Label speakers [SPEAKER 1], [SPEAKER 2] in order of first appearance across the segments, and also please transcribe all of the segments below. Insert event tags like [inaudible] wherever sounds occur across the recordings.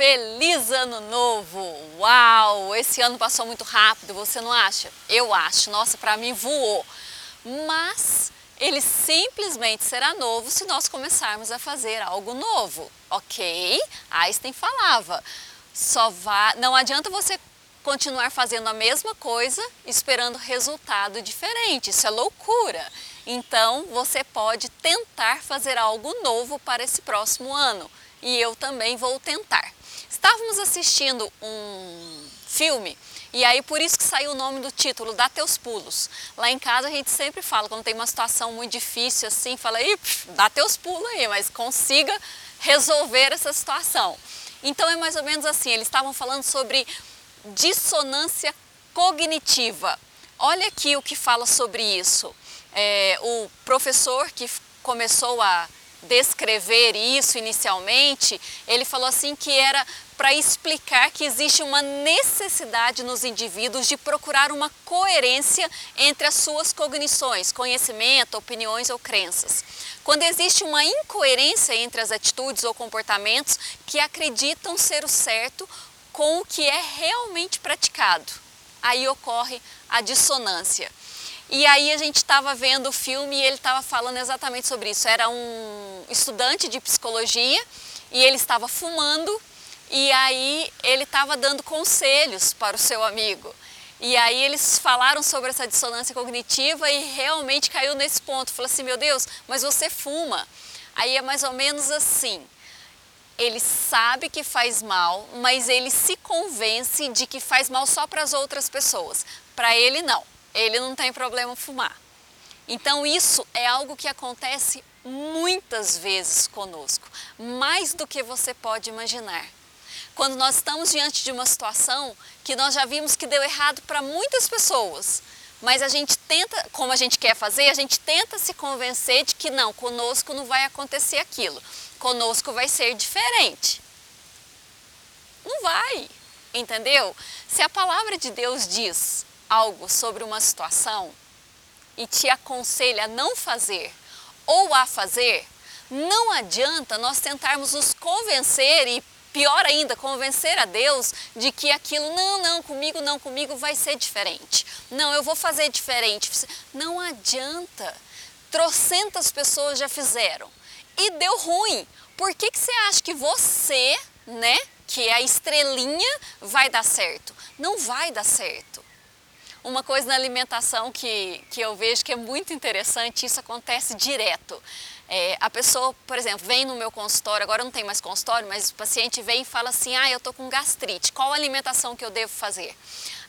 [SPEAKER 1] Feliz Ano Novo! Uau! Esse ano passou muito rápido, você não acha? Eu acho. Nossa, para mim voou. Mas ele simplesmente será novo se nós começarmos a fazer algo novo, ok? Einstein falava, só vá, não adianta você continuar fazendo a mesma coisa esperando resultado diferente, isso é loucura. Então você pode tentar fazer algo novo para esse próximo ano e eu também vou tentar. Estávamos assistindo um filme e aí por isso que saiu o nome do título, Dá Teus Pulos. Lá em casa a gente sempre fala, quando tem uma situação muito difícil assim, fala aí, dá teus pulos aí, mas consiga resolver essa situação. Então é mais ou menos assim, eles estavam falando sobre dissonância cognitiva. Olha aqui o que fala sobre isso. É, o professor que começou a descrever isso inicialmente, ele falou assim que era para explicar que existe uma necessidade nos indivíduos de procurar uma coerência entre as suas cognições, conhecimento, opiniões ou crenças. Quando existe uma incoerência entre as atitudes ou comportamentos que acreditam ser o certo com o que é realmente praticado, aí ocorre a dissonância. E aí a gente estava vendo o filme e ele estava falando exatamente sobre isso. Era um estudante de psicologia e ele estava fumando e aí ele estava dando conselhos para o seu amigo. E aí eles falaram sobre essa dissonância cognitiva e realmente caiu nesse ponto. Falou assim, meu Deus, mas você fuma. Aí é mais ou menos assim. Ele sabe que faz mal, mas ele se convence de que faz mal só para as outras pessoas. Para ele não ele não tem problema fumar. Então isso é algo que acontece muitas vezes conosco, mais do que você pode imaginar. Quando nós estamos diante de uma situação que nós já vimos que deu errado para muitas pessoas, mas a gente tenta, como a gente quer fazer, a gente tenta se convencer de que não, conosco não vai acontecer aquilo, conosco vai ser diferente. Não vai, entendeu? Se a palavra de Deus diz algo sobre uma situação e te aconselha a não fazer ou a fazer, não adianta nós tentarmos nos convencer e pior ainda, convencer a Deus de que aquilo, não, não, comigo não, comigo vai ser diferente. Não, eu vou fazer diferente. Não adianta. Trocentas pessoas já fizeram e deu ruim. Por que, que você acha que você, né, que é a estrelinha, vai dar certo? Não vai dar certo. Uma coisa na alimentação que, que eu vejo que é muito interessante, isso acontece direto. É, a pessoa, por exemplo, vem no meu consultório, agora não tem mais consultório, mas o paciente vem e fala assim, ah, eu estou com gastrite, qual alimentação que eu devo fazer?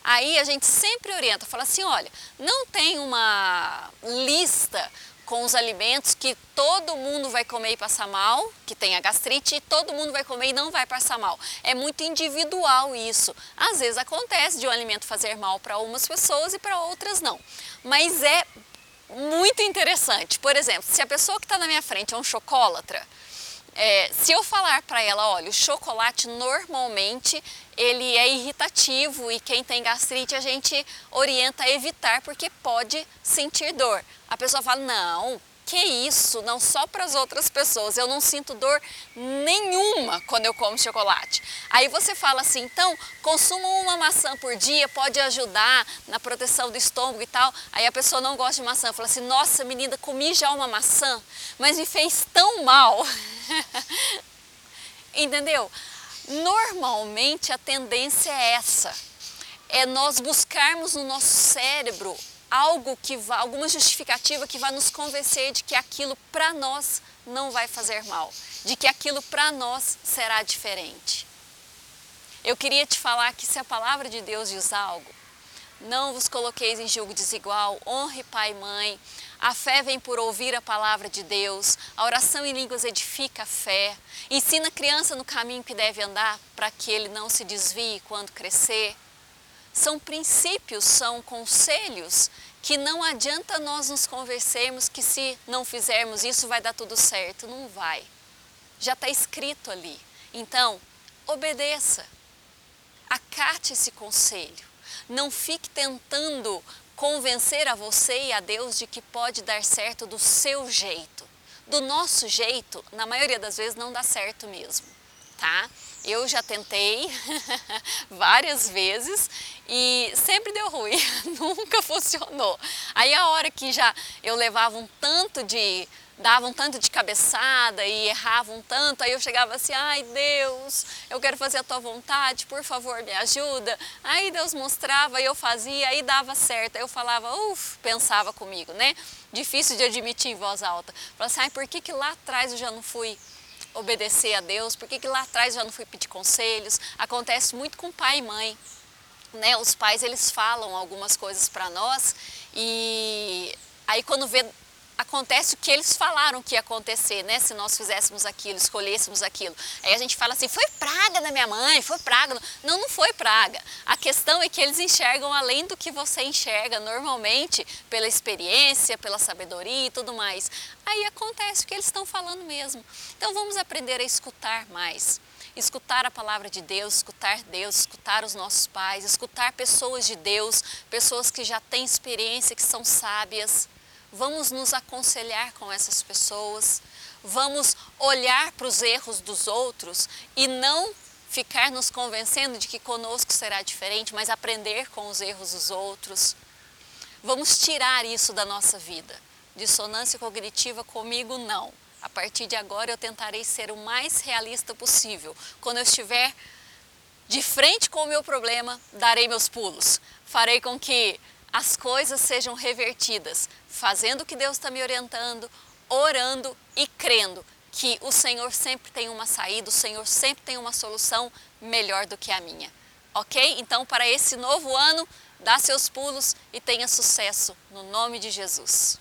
[SPEAKER 1] Aí a gente sempre orienta, fala assim, olha, não tem uma lista com os alimentos que todo mundo vai comer e passar mal, que tem a gastrite, e todo mundo vai comer e não vai passar mal. É muito individual isso. Às vezes acontece de um alimento fazer mal para umas pessoas e para outras não. Mas é muito interessante. Por exemplo, se a pessoa que está na minha frente é um chocólatra, é, se eu falar para ela, olha, o chocolate normalmente ele é irritativo e quem tem gastrite a gente orienta a evitar porque pode sentir dor. A pessoa fala, não, que isso, não só para as outras pessoas, eu não sinto dor nenhuma quando eu como chocolate. Aí você fala assim, então consuma uma maçã por dia, pode ajudar na proteção do estômago e tal. Aí a pessoa não gosta de maçã, fala assim, nossa menina, comi já uma maçã, mas me fez tão mal. [laughs] Entendeu? Normalmente a tendência é essa, é nós buscarmos no nosso cérebro algo que vá, alguma justificativa que vá nos convencer de que aquilo para nós não vai fazer mal, de que aquilo para nós será diferente. Eu queria te falar que se a palavra de Deus diz algo, não vos coloqueis em julgo desigual, honre pai e mãe. A fé vem por ouvir a palavra de Deus. A oração em línguas edifica a fé. Ensina a criança no caminho que deve andar para que ele não se desvie quando crescer. São princípios, são conselhos que não adianta nós nos convencermos que se não fizermos isso vai dar tudo certo. Não vai. Já está escrito ali. Então, obedeça. Acate esse conselho. Não fique tentando convencer a você e a Deus de que pode dar certo do seu jeito. Do nosso jeito, na maioria das vezes, não dá certo mesmo, tá? Eu já tentei [laughs] várias vezes e sempre deu ruim, [laughs] nunca funcionou. Aí a hora que já eu levava um tanto de dava um tanto de cabeçada e errava um tanto, aí eu chegava assim, ai Deus, eu quero fazer a tua vontade, por favor me ajuda. Aí Deus mostrava, e eu fazia, aí dava certo. Aí eu falava, uff, pensava comigo, né? Difícil de admitir em voz alta. Falava assim, ai por que, que lá atrás eu já não fui obedecer a Deus? Por que, que lá atrás já não fui pedir conselhos? Acontece muito com pai e mãe. Né, os pais eles falam algumas coisas para nós e aí quando vê acontece o que eles falaram que ia acontecer, né? Se nós fizéssemos aquilo, escolhêssemos aquilo. Aí a gente fala assim, foi praga da minha mãe, foi praga. Não, não foi praga. A questão é que eles enxergam além do que você enxerga normalmente, pela experiência, pela sabedoria e tudo mais. Aí acontece o que eles estão falando mesmo. Então vamos aprender a escutar mais escutar a palavra de Deus, escutar Deus, escutar os nossos pais, escutar pessoas de Deus, pessoas que já têm experiência, que são sábias vamos nos aconselhar com essas pessoas, vamos olhar para os erros dos outros e não ficar nos convencendo de que conosco será diferente, mas aprender com os erros dos outros. Vamos tirar isso da nossa vida. Dissonância cognitiva comigo não. A partir de agora eu tentarei ser o mais realista possível. Quando eu estiver de frente com o meu problema, darei meus pulos. Farei com que as coisas sejam revertidas, fazendo o que Deus está me orientando, orando e crendo que o Senhor sempre tem uma saída, o Senhor sempre tem uma solução melhor do que a minha. Ok? Então, para esse novo ano, dá seus pulos e tenha sucesso no nome de Jesus.